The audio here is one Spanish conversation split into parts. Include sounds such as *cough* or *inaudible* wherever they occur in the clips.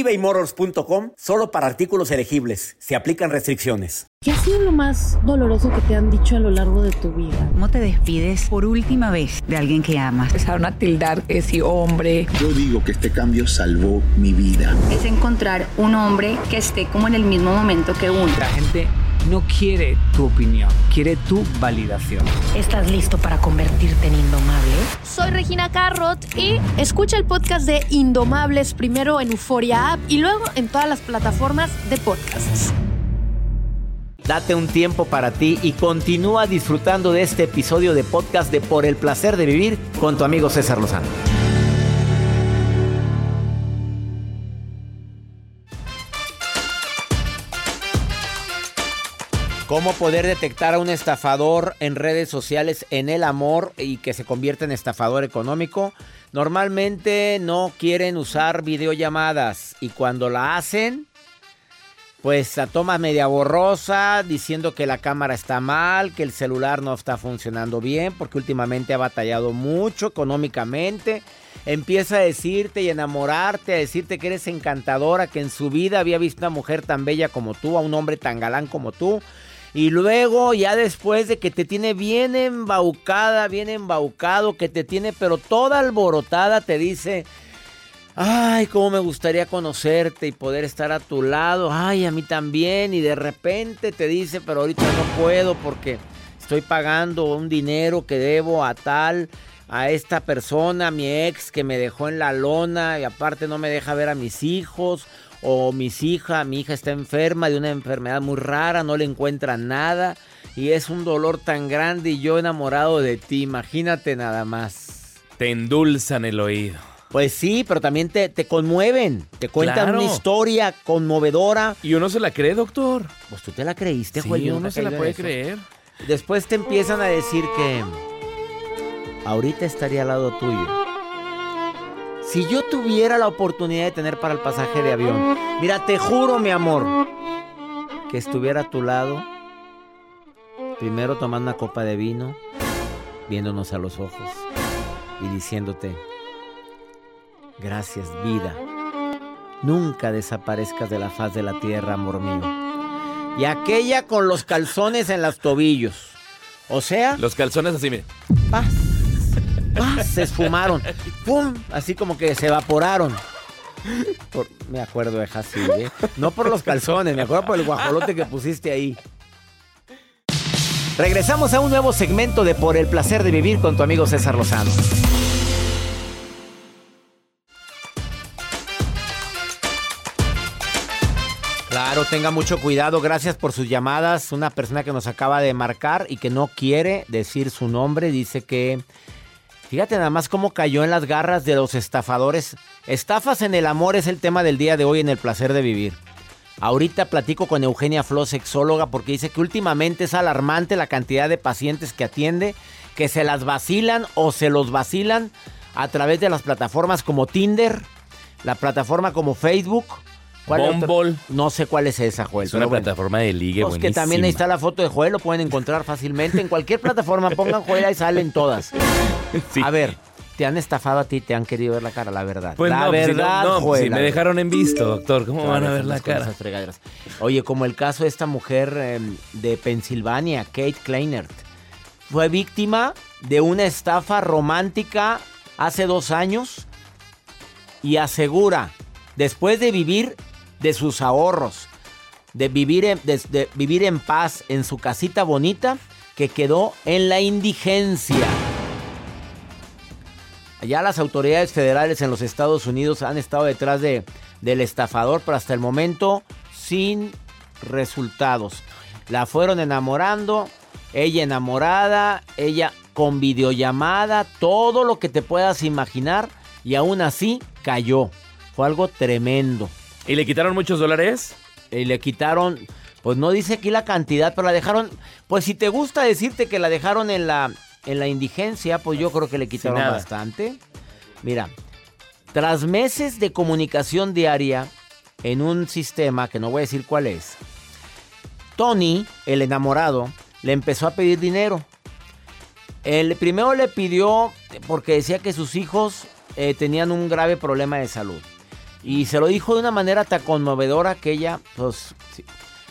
ebaymotors.com solo para artículos elegibles. Se aplican restricciones. ¿Qué ha sido lo más doloroso que te han dicho a lo largo de tu vida? ¿Cómo te despides por última vez de alguien que amas? Empezaron a tildar que hombre. Yo digo que este cambio salvó mi vida. Es encontrar un hombre que esté como en el mismo momento que uno. La gente no quiere tu opinión, quiere tu validación. ¿Estás listo para convertirte en? Soy Regina Carrot y escucha el podcast de Indomables primero en Euforia App y luego en todas las plataformas de podcasts. Date un tiempo para ti y continúa disfrutando de este episodio de podcast de Por el placer de vivir con tu amigo César Lozano. ¿Cómo poder detectar a un estafador en redes sociales en el amor y que se convierte en estafador económico? Normalmente no quieren usar videollamadas y cuando la hacen, pues la toma media borrosa, diciendo que la cámara está mal, que el celular no está funcionando bien, porque últimamente ha batallado mucho económicamente. Empieza a decirte y enamorarte, a decirte que eres encantadora, que en su vida había visto una mujer tan bella como tú, a un hombre tan galán como tú. Y luego, ya después de que te tiene bien embaucada, bien embaucado, que te tiene pero toda alborotada, te dice, ay, cómo me gustaría conocerte y poder estar a tu lado, ay, a mí también. Y de repente te dice, pero ahorita no puedo porque estoy pagando un dinero que debo a tal, a esta persona, a mi ex que me dejó en la lona y aparte no me deja ver a mis hijos o mis hijas, mi hija está enferma de una enfermedad muy rara, no le encuentran nada y es un dolor tan grande y yo enamorado de ti, imagínate nada más. Te endulzan el oído. Pues sí, pero también te, te conmueven, te cuentan Claro. una historia conmovedora. Y uno se la cree, doctor. Pues tú te la creíste, Sí, no uno se la puede creer. Después te empiezan a decir que ahorita estaría al lado tuyo. Si yo tuviera la oportunidad de tener para el pasaje de avión, mira, te juro, mi amor, que estuviera a tu lado, primero tomando una copa de vino, viéndonos a los ojos y diciéndote, gracias vida, nunca desaparezcas de la faz de la tierra, amor mío. Y aquella con los calzones en los tobillos. O sea, Los calzones así, mire. paz, paz, se esfumaron. ¡Pum! Así como que se evaporaron. Por- me acuerdo de Hassi, ¿eh? No por los calzones, me acuerdo por el guajolote que pusiste ahí. Regresamos a un nuevo segmento de Por el placer de vivir con tu amigo César Lozano. Claro, tenga mucho cuidado. Gracias por sus llamadas. Una persona que nos acaba de marcar y que no quiere decir su nombre dice que. Fíjate nada más cómo cayó en las garras de los estafadores. Estafas en el amor es el tema del día de hoy en el placer de vivir. Ahorita platico con Eugenia Flo, sexóloga, porque dice que últimamente es alarmante la cantidad de pacientes que atiende, que se las vacilan o se los vacilan a través de las plataformas como Tinder, la plataforma como Facebook. ¿Cuál? Bumble. No sé cuál es esa, Joel. Es una bueno. plataforma de ligue Pues que también ahí está la foto de Joel, lo pueden encontrar fácilmente. En cualquier plataforma pongan Joel, ahí salen todas. *laughs* Sí. A ver, ¿te han estafado a ti? ¿Te han querido ver la cara? La verdad. Pues la no, pues si no- verdad, no, pues Joel. si me dejaron en visto, doctor. ¿Cómo verdad. van a ver la cara? Oye, como el caso de esta mujer eh, de Pensilvania, Kate Kleinert. Fue víctima de una estafa romántica hace dos años y asegura, después de vivir de sus ahorros, de vivir en, vivir en paz en su casita bonita, que quedó en la indigencia. Ya las autoridades federales en los Estados Unidos han estado detrás de, del estafador, pero hasta el momento sin resultados. La fueron enamorando, ella enamorada, ella con videollamada, todo lo que te puedas imaginar, y aún así cayó. Fue algo tremendo. ¿Y le quitaron muchos dólares? Y le quitaron, Pues no dice aquí la cantidad, pero la dejaron. Pues si te gusta decirte que la dejaron en la, en la indigencia, pues yo creo que le quitaron bastante. Mira, tras meses de comunicación diaria en un sistema que no voy a decir cuál es, Tony, el enamorado, le empezó a pedir dinero. El primero le pidió porque decía que sus hijos eh, tenían un grave problema de salud. Y se lo dijo de una manera tan conmovedora que ella, pues, sí,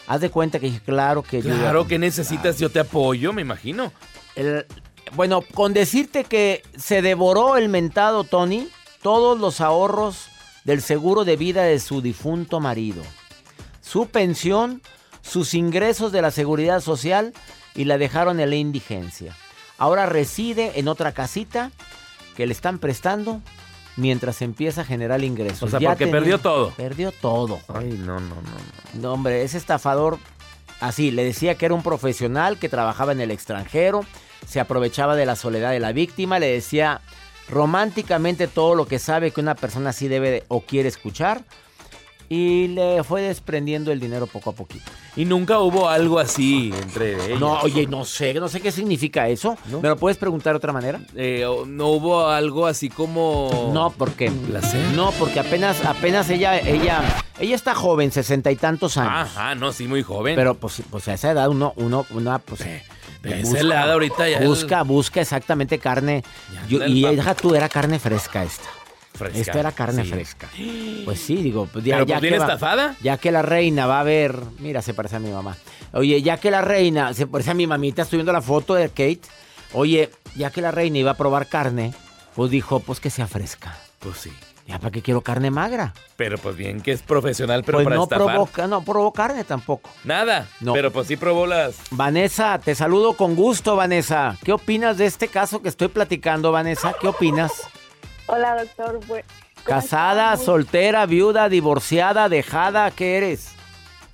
haz de cuenta que dije, claro que yo- Claro que necesitas, yo te apoyo, me imagino. el- bueno, con decirte que se devoró el mentado Tony todos los ahorros del seguro de vida de su difunto marido, su pensión, sus ingresos de la seguridad social y la dejaron en la indigencia. Ahora reside en otra casita que le están prestando mientras empieza a generar ingresos. O sea, porque perdió todo. Perdió todo. Ay, no, no, no. no. No, hombre, ese estafador, así, le decía que era un profesional que trabajaba en el extranjero, se aprovechaba de la soledad de la víctima, le decía románticamente todo lo que sabe que una persona así debe de- o quiere escuchar y le fue desprendiendo el dinero poco a poquito. Y nunca hubo algo así entre ellos. No, oye, no sé, no sé qué significa eso. ¿No? ¿Me lo puedes preguntar de otra manera? Eh, no hubo algo así como. No, ¿por qué? ¿Placer? No, porque apenas, apenas ella, ella, ella está joven, sesenta y tantos años. Ajá, no, sí, muy joven. Pero pues, pues a esa edad uno, uno, una, pues, esa edad ahorita ya Busca, busca exactamente carne. Ya Yo- anda el y deja tú, era carne fresca esta. Fresca, Esta era carne sí. fresca. Pues sí, digo, pues ya, Pero ya bien que va- estafada. ya que la reina va a ver, mira, se parece a mi mamá. Oye, ya que la reina, se parece a mi mamita, estoy viendo la foto de Kate. Oye, ya que la reina iba a probar carne, pues dijo, pues que sea fresca. Pues sí. Ya para qué quiero carne magra. Pero pues bien que es profesional, pero pues para no estafar. provoca, no probó carne tampoco. Nada. No. Pero pues sí probó las. Vanessa, te saludo con gusto, Vanessa. ¿Qué opinas de este caso que estoy platicando, Vanessa? ¿Qué opinas? Hola, doctor. Bu- ¿cómo Casada, soltera, viuda, divorciada, dejada, ¿qué eres?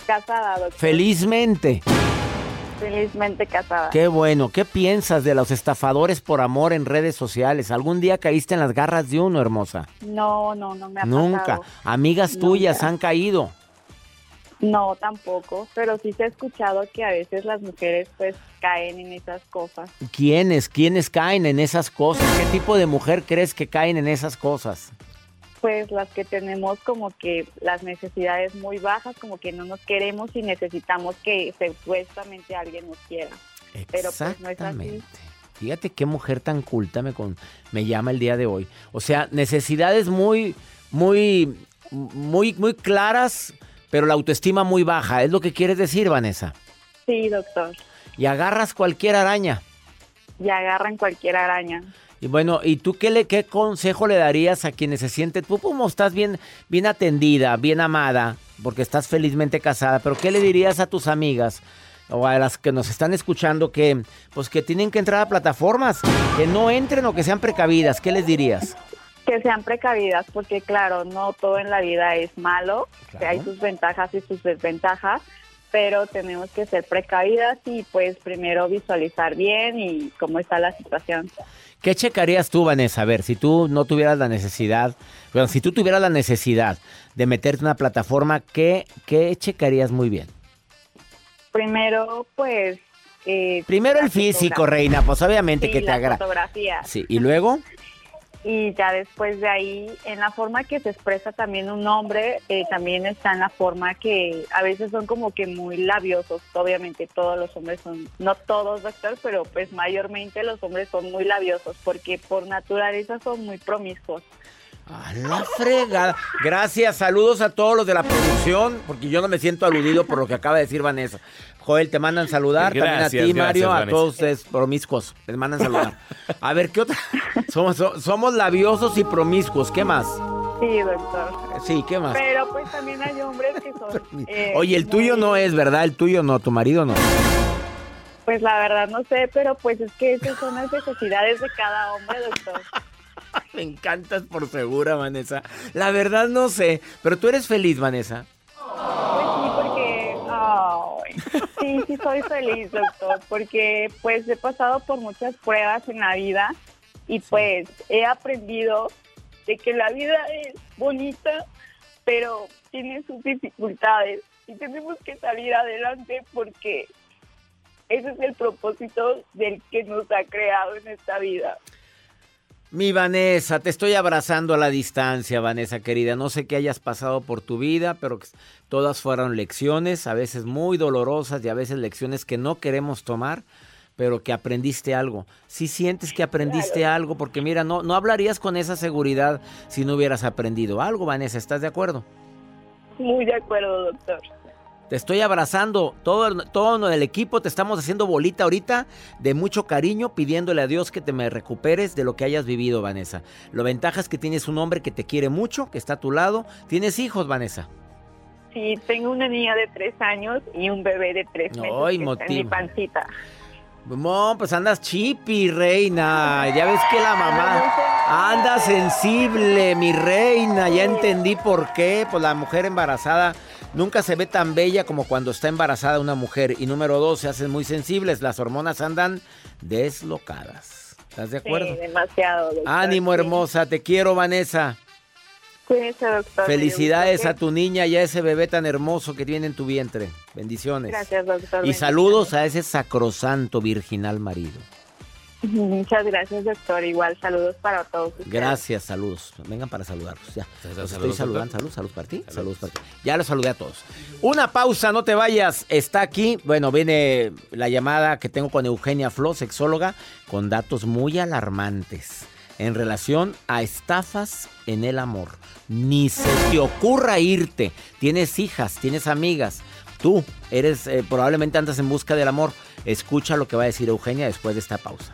Casada, doctor. Felizmente. Felizmente casada. Qué bueno. ¿Qué piensas de los estafadores por amor en redes sociales? ¿Algún día caíste en las garras de uno, hermosa? No, no, no me ha Nunca. pasado. Amigas Nunca. tuyas han caído. No, tampoco. Pero sí se ha escuchado que a veces las mujeres pues caen en esas cosas. ¿Quiénes? ¿Quiénes caen en esas cosas? ¿Qué tipo de mujer crees que caen en esas cosas? Pues las que tenemos como que las necesidades muy bajas, como que no nos queremos y necesitamos que supuestamente alguien nos quiera. Pero, pues, no es así. Exactamente. Fíjate qué mujer tan culta me, con- me llama el día de hoy. O sea, necesidades muy, muy, muy, muy claras, pero la autoestima muy baja. ¿Es lo que quieres decir, Vanessa? Sí, doctor. Y agarras cualquier araña. Y agarran cualquier araña. Y bueno, ¿y tú qué, le, qué consejo le darías a quienes se sienten, tú como estás bien, bien atendida, bien amada, porque estás felizmente casada, pero qué le dirías a tus amigas o a las que nos están escuchando que, pues que tienen que entrar a plataformas, que no entren o que sean precavidas? ¿Qué les dirías? Que sean precavidas, porque claro, no todo en la vida es malo, que hay sus ventajas y sus desventajas, pero tenemos que ser precavidas y pues primero visualizar bien y cómo está la situación. ¿Qué checarías tú, Vanessa? A ver, si tú no tuvieras la necesidad, bueno, si tú tuvieras la necesidad de meterte en una plataforma, ¿qué, qué checarías muy bien? Primero, pues... eh, Primero el físico, reina, pues obviamente Sí, que te agrada. fotografía. Sí, y luego... Y ya después de ahí, en la forma que se expresa también un hombre, eh, también está en la forma que a veces son como que muy labiosos. Obviamente todos los hombres son, no todos doctor, pero pues mayormente los hombres son muy labiosos porque por naturaleza son muy promiscuos. A la fregada. Gracias, saludos a todos los de la producción, porque yo no me siento aludido por lo que acaba de decir Vanessa. Joel, te mandan saludar, también a Gracias, ti, Mario, gracias, a Vanessa. todos ustedes promiscuos, les mandan saludar. A ver, ¿qué otra? Somos, so- somos labiosos y promiscuos, ¿qué más? Sí, doctor. Sí, ¿qué más? Pero pues también hay hombres que son... *laughs* eh, Oye, el tuyo no es, ¿verdad? El tuyo no, tu marido no. Pues la verdad no sé, pero pues es que esas son las necesidades de cada hombre, doctor. *laughs* Me encantas por segura, Vanessa. La verdad no sé, pero tú eres feliz, Vanessa. Pues sí, porque sí, sí soy feliz, doctor, porque pues he pasado por muchas pruebas en la vida y pues he aprendido de que la vida es bonita, pero tiene sus dificultades y tenemos que salir adelante porque ese es el propósito del que nos ha creado en esta vida. Mi Vanessa, te estoy abrazando a la distancia, Vanessa querida. No sé qué hayas pasado por tu vida, pero todas fueron lecciones, a veces muy dolorosas y a veces lecciones que no queremos tomar, pero que aprendiste algo. Si sientes que aprendiste algo, porque mira, no, no hablarías con esa seguridad si no hubieras aprendido algo, Vanessa. ¿Estás de acuerdo? Muy de acuerdo, doctor. Te estoy abrazando. Todo, todo el equipo te estamos haciendo bolita ahorita de mucho cariño, pidiéndole a Dios que te me recuperes de lo que hayas vivido, Vanessa. Lo ventaja es que tienes un hombre que te quiere mucho, que está a tu lado. ¿Tienes hijos, Vanessa? Sí, tengo una niña de tres años y un bebé de tres meses Ay, que está en mi pancita. No, pues andas chipi, reina. Ya ves que la mamá anda sensible, mi reina. Ya entendí por qué. Pues la mujer embarazada Nunca se ve tan bella como cuando está embarazada una mujer. Y número dos, se hacen muy sensibles. Las hormonas andan deslocadas. ¿Estás de acuerdo? Sí, demasiado. Ánimo, hermosa. Te quiero, Vanessa. Cuídense, doctor. Felicidades a tu niña y a ese bebé tan hermoso que tiene en tu vientre. Bendiciones. Gracias, doctor. Y saludos a ese sacrosanto virginal marido. Muchas gracias, doctor. Igual, saludos para todos. Ustedes. Gracias, saludos. Vengan para saludarlos. Ya. Los estoy saludando. Saludos, saludos para ti. Saludos para ti. Ya los saludé a todos. Una pausa, no te vayas. Está aquí. Bueno, viene la llamada que tengo con Eugenia Flo, sexóloga, con datos muy alarmantes en relación a estafas en el amor. Ni se te ocurra irte. Tienes hijas, tienes amigas. Tú eres, eh, probablemente andas en busca del amor. Escucha lo que va a decir Eugenia después de esta pausa.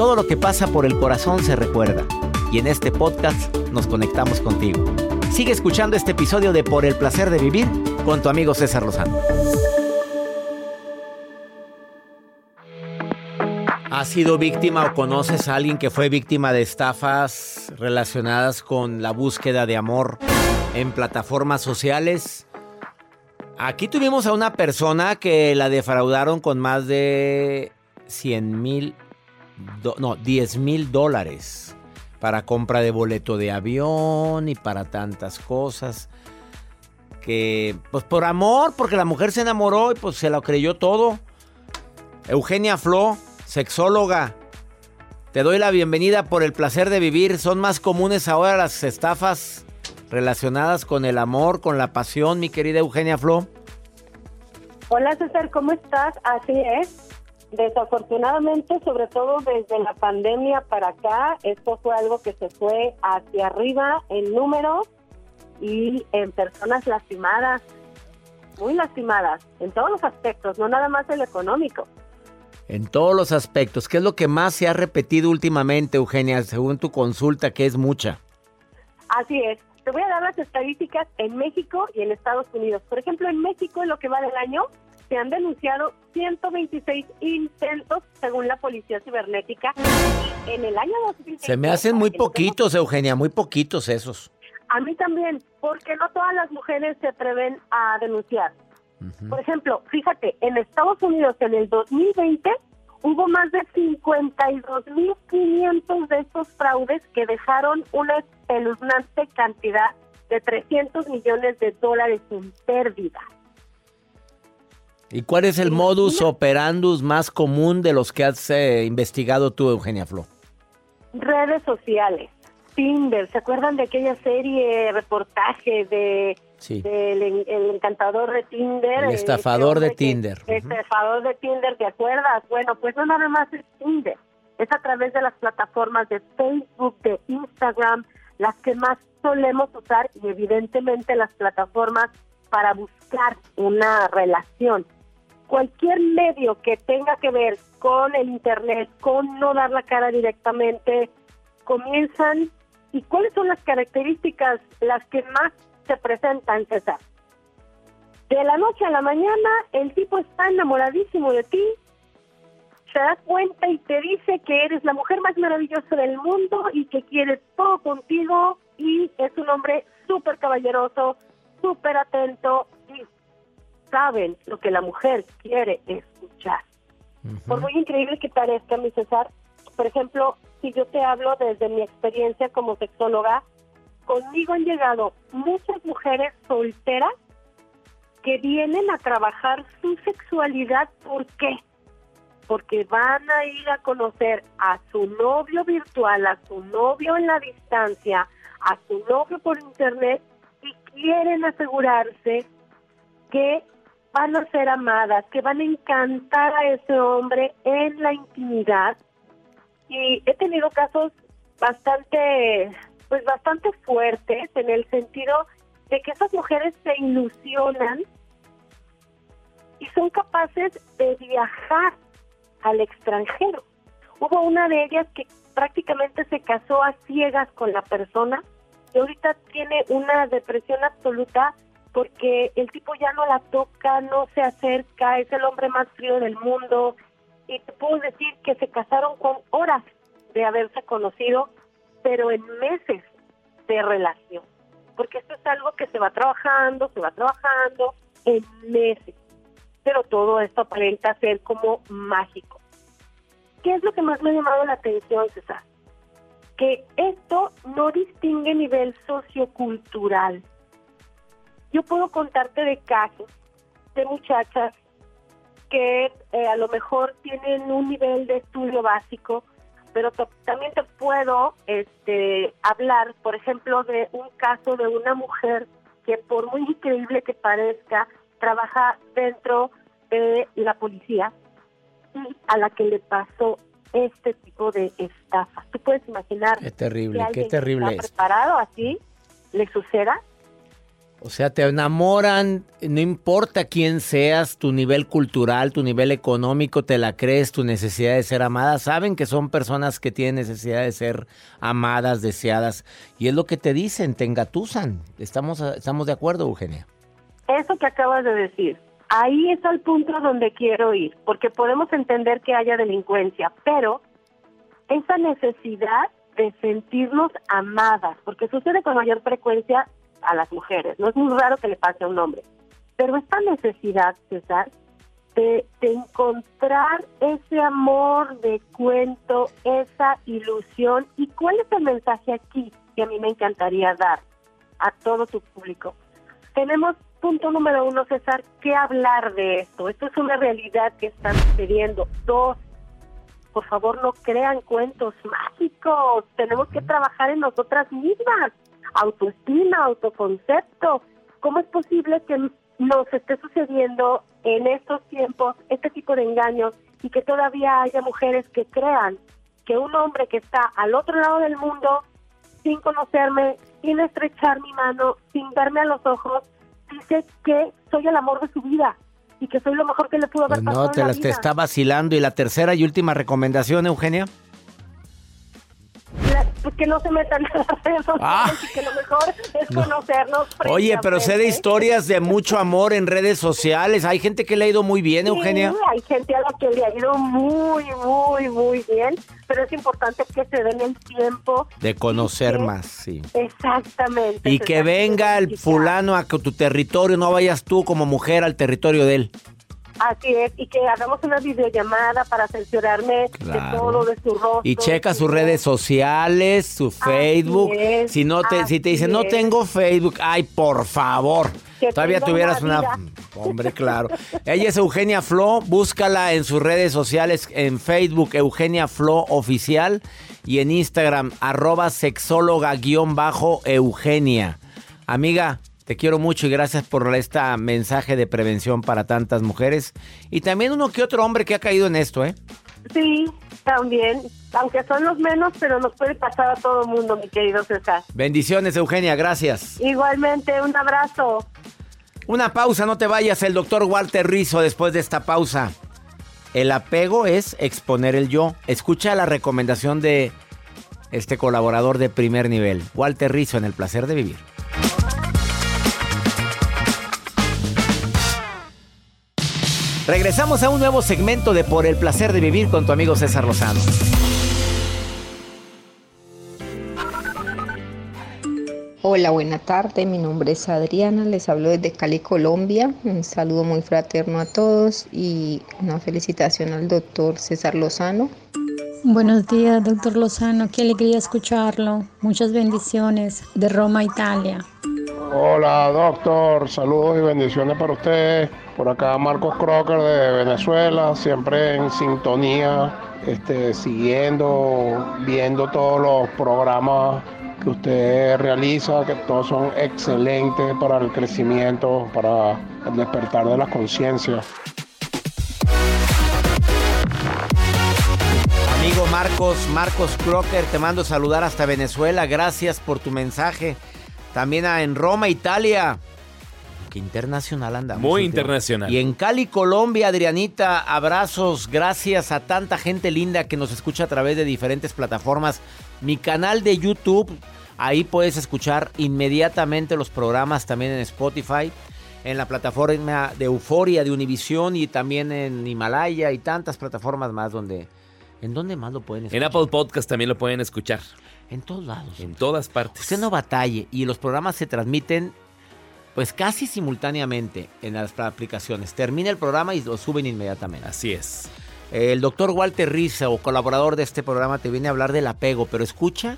Todo lo que pasa por el corazón se recuerda. Y en este podcast nos conectamos contigo. Sigue escuchando este episodio de Por el placer de vivir con tu amigo César Lozano. ¿Has sido víctima o conoces a alguien que fue víctima de estafas relacionadas con la búsqueda de amor en plataformas sociales? Aquí tuvimos a una persona que la defraudaron con más de 100 mil no, 10 mil dólares para compra de boleto de avión y para tantas cosas. Que, pues por amor, porque la mujer se enamoró y pues se lo creyó todo. Eugenia Flo, sexóloga, te doy la bienvenida por el placer de vivir. Son más comunes ahora las estafas relacionadas con el amor, con la pasión, mi querida Eugenia Flo. Hola César, ¿cómo estás? Así es. Desafortunadamente, sobre todo desde la pandemia para acá, esto fue algo que se fue hacia arriba en números y en personas lastimadas, muy lastimadas, en todos los aspectos, no nada más el económico. En todos los aspectos. ¿Qué es lo que más se ha repetido últimamente, Eugenia, según tu consulta, que es mucha? Así es. Te voy a dar las estadísticas en México y en Estados Unidos. Por ejemplo, en México, en lo que va del año, se han denunciado 126 intentos según la Policía Cibernética. En el año 2020... Se me hacen muy poquitos, Eugenia, muy poquitos esos. A mí también, porque no todas las mujeres se atreven a denunciar. Por ejemplo, fíjate, en Estados Unidos en el 2020 hubo más de 52.500 de estos fraudes que dejaron una espeluznante cantidad de 300 millones de dólares en pérdida. ¿Y cuál es el modus operandus más común de los que has eh, investigado tú, Eugenia Flo? redes sociales, Tinder, ¿se acuerdan de aquella serie, reportaje de Sí. del el encantador de Tinder? El eh, estafador este de que- Tinder. el Estafador de Tinder, ¿te acuerdas? Bueno, pues no nada más es Tinder, es a través de las plataformas de Facebook, de Instagram, las que más solemos usar y evidentemente las plataformas para buscar una relación. Cualquier medio que tenga que ver con el Internet, con no dar la cara directamente, comienzan. ¿Y cuáles son las características las que más se presentan, César? De la noche a la mañana, el tipo está enamoradísimo de ti, se da cuenta y te dice que eres la mujer más maravillosa del mundo y que quiere todo contigo y es un hombre súper caballeroso, súper atento saben lo que la mujer quiere escuchar. Por muy increíble que parezca, mi César, por ejemplo, si yo te hablo desde mi experiencia como sexóloga, conmigo han llegado muchas mujeres solteras que vienen a trabajar su sexualidad. ¿Por qué? Porque van a ir a conocer a su novio virtual, a su novio en la distancia, a su novio por internet y quieren asegurarse que van a ser amadas, que van a encantar a ese hombre en la intimidad. Y he tenido casos bastante, pues bastante fuertes en el sentido de que esas mujeres se ilusionan y son capaces de viajar al extranjero. Hubo una de ellas que prácticamente se casó a ciegas con la persona y ahorita tiene una depresión absoluta porque el tipo ya no la toca, no se acerca, es el hombre más frío del mundo y te puedo decir que se casaron con horas de haberse conocido, pero en meses de relación, porque esto es algo que se va trabajando, se va trabajando en meses, pero todo esto aparenta ser como mágico. ¿Qué es lo que más me ha llamado la atención, César? Que esto no distingue nivel sociocultural. Yo puedo contarte de casos de muchachas que eh, a lo mejor tienen un nivel de estudio básico, pero también te puedo este, hablar, por ejemplo, de un caso de una mujer que por muy increíble que parezca, trabaja dentro de la policía y a la que le pasó este tipo de estafa. ¿Tú puedes imaginar Qué terrible, que qué que terrible está es. preparado así le suceda? O sea, te enamoran, no importa quién seas, tu nivel cultural, tu nivel económico, te la crees, tu necesidad de ser amada. Saben que son personas que tienen necesidad de ser amadas, deseadas. Y es lo que te dicen, te engatusan. Estamos, estamos de acuerdo, Eugenia. Eso que acabas de decir, ahí es el punto donde quiero ir, porque podemos entender que haya delincuencia, pero esa necesidad de sentirnos amadas, porque sucede con mayor frecuencia a las mujeres, no es muy raro que le pase a un hombre, pero esta necesidad, César, de, de encontrar ese amor de cuento, esa ilusión, y cuál es el mensaje aquí que a mí me encantaría dar a todo tu público. Tenemos punto número uno, César, que hablar de esto. Esto es una realidad que está sucediendo. Dos, por favor, no crean cuentos mágicos. Tenemos que trabajar en nosotras mismas. Autoestima, autoconcepto. ¿Cómo es posible que nos esté sucediendo en estos tiempos este tipo de engaños y que todavía haya mujeres que crean que un hombre que está al otro lado del mundo, sin conocerme, sin estrechar mi mano, sin verme a los ojos, dice que soy el amor de su vida y que soy lo mejor que le pudo haber Pues pasado no, te, en la te vida. está vacilando. Y la tercera y última recomendación, Eugenia. Pues que no se metan *laughs* en las redes sociales Ah. y que lo mejor es No. conocernos. Oye, pero sé de historias de mucho amor en redes sociales. Hay gente que le ha ido muy bien, Eugenia. Sí, hay gente a la que le ha ido muy, muy, muy bien, pero es importante que se den el tiempo. De conocer más, sí. Exactamente. Y que venga el fulano a tu territorio, no vayas tú como mujer al territorio de él. Así es, y que hagamos una videollamada para Claro. de todo, de su rostro. Y checa sus su- redes sociales, su Facebook. es, si no te, si te dicen, no tengo Facebook, ay, por favor. Que Todavía tuvieras una... vida. Hombre, claro. Ella es Eugenia Flo. Búscala en sus redes sociales, en Facebook, Eugenia Flo Oficial. Y en Instagram, arroba sexóloga-eugenia. Amiga, te quiero mucho y gracias por este mensaje de prevención para tantas mujeres. Y también uno que otro hombre que ha caído en esto, ¿eh? Sí, también. Aunque son los menos, pero nos puede pasar a todo el mundo, mi querido César. Bendiciones, Eugenia, gracias. Igualmente, un abrazo. Una pausa, no te vayas. El doctor Walter Rizzo después de esta pausa. El apego es exponer el yo. Escucha la recomendación de este colaborador de primer nivel, Walter Rizzo, en El Placer de Vivir. Regresamos a un nuevo segmento de Por el Placer de Vivir con tu amigo César Lozano. Hola, buena tarde. Mi nombre es Adriana. Les hablo desde Cali, Colombia. Un saludo muy fraterno a todos y una felicitación al doctor César Lozano. Buenos días, doctor Lozano. Qué alegría escucharlo. Muchas bendiciones de Roma, Italia. Hola doctor, saludos y bendiciones para usted. Por acá Marcos Crocker de Venezuela, siempre en sintonía, este, siguiendo, viendo todos los programas que usted realiza, que todos son excelentes para el crecimiento, para el despertar de las conciencias. Amigo Marcos, Marcos Crocker, te mando saludar hasta Venezuela. Gracias por tu mensaje. También en Roma, Italia. Qué internacional andamos. Muy internacional. Y en Cali, Colombia, Adrianita, abrazos. Gracias a tanta gente linda que nos escucha a través de diferentes plataformas. Mi canal de YouTube, ahí puedes escuchar inmediatamente los programas también en Spotify. En la plataforma de Euforia de Univisión y también en Himalaya y tantas plataformas más donde... ¿En dónde más lo pueden escuchar? En Apple Podcast también lo pueden escuchar. En todos lados. En todas partes. Usted no batalle y los programas se transmiten pues casi simultáneamente en las aplicaciones. Termina el programa y lo suben inmediatamente. Así es. El doctor Walter Rizzo, colaborador de este programa, te viene a hablar del apego, pero escucha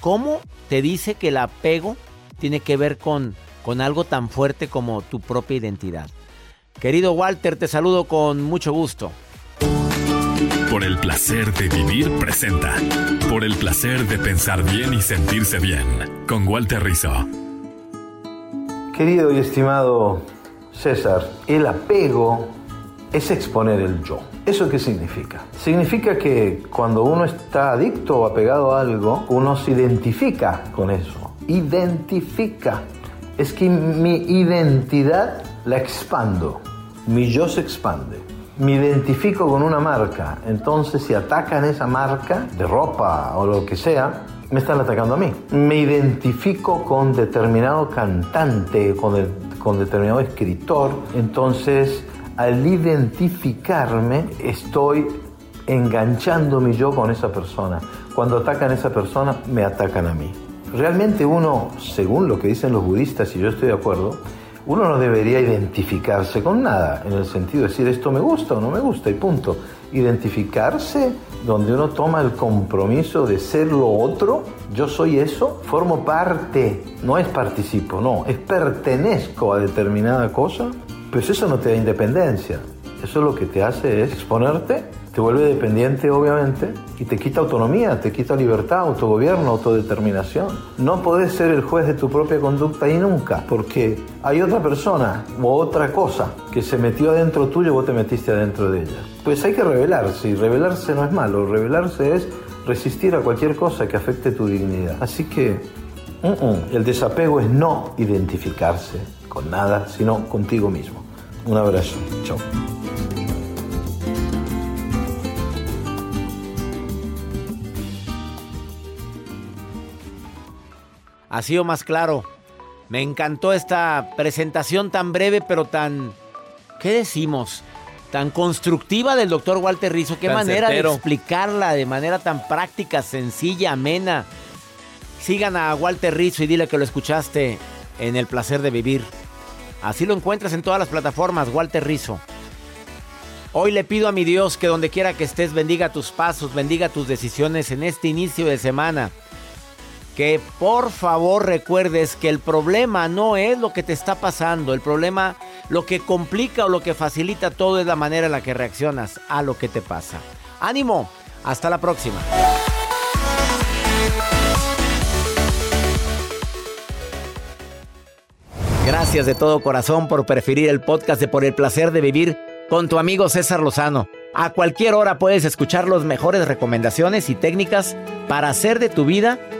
cómo te dice que el apego tiene que ver con, con algo tan fuerte como tu propia identidad. Querido Walter, te saludo con mucho gusto. Por el placer de vivir presenta. Por el placer de pensar bien y sentirse bien. Con Walter Rizzo. Querido y estimado César, el apego es exponer el yo. ¿Eso qué significa? Significa que cuando uno está adicto o apegado a algo, uno se identifica con eso. Identifica. Es que mi identidad la expando. Mi yo se expande. Me identifico con una marca. Entonces si atacan esa marca de ropa o lo que sea, me están atacando a mí. Me identifico con determinado cantante, con, con determinado escritor. Entonces, al identificarme, estoy enganchando mi yo con esa persona. Cuando atacan a esa persona, me atacan a mí. Realmente uno, según lo que dicen los budistas, y yo estoy de acuerdo, uno no debería identificarse con nada, en el sentido de decir esto me gusta o no me gusta y punto. Identificarse donde uno toma el compromiso de ser lo otro, yo soy eso, formo parte, no es participo, no, es pertenezco a determinada cosa, pues eso no te da independencia. Eso lo que te hace es exponerte, te vuelve dependiente obviamente y te quita autonomía, te quita libertad, autogobierno, autodeterminación. No podés ser el juez de tu propia conducta y nunca, porque hay otra persona u otra cosa que se metió adentro tuyo y vos te metiste adentro de ella. Pues hay que rebelarse y rebelarse no es malo, rebelarse es resistir a cualquier cosa que afecte tu dignidad. Así que mm, mm, el desapego es no identificarse con nada, sino contigo mismo. Un abrazo. Chao. Ha sido más claro. Me encantó esta presentación tan breve, pero tan. ¿Qué decimos? Tan constructiva del doctor Walter Rizzo. Qué Tan manera certero. de explicarla de manera tan práctica, sencilla, amena. Sigan a Walter Rizzo y dile que lo escuchaste en El placer de vivir. Así lo encuentras en todas las plataformas, Walter Rizzo. Hoy le pido a mi Dios que donde quiera que estés bendiga tus pasos, bendiga tus decisiones en este inicio de semana. Que por favor recuerdes que el problema no es lo que te está pasando, el problema, lo que complica o lo que facilita todo es la manera en la que reaccionas a lo que te pasa. Ánimo, hasta la próxima. Gracias de todo corazón por preferir el podcast de Por el placer de vivir con tu amigo César Lozano. A cualquier hora puedes escuchar las mejores recomendaciones y técnicas para hacer de tu vida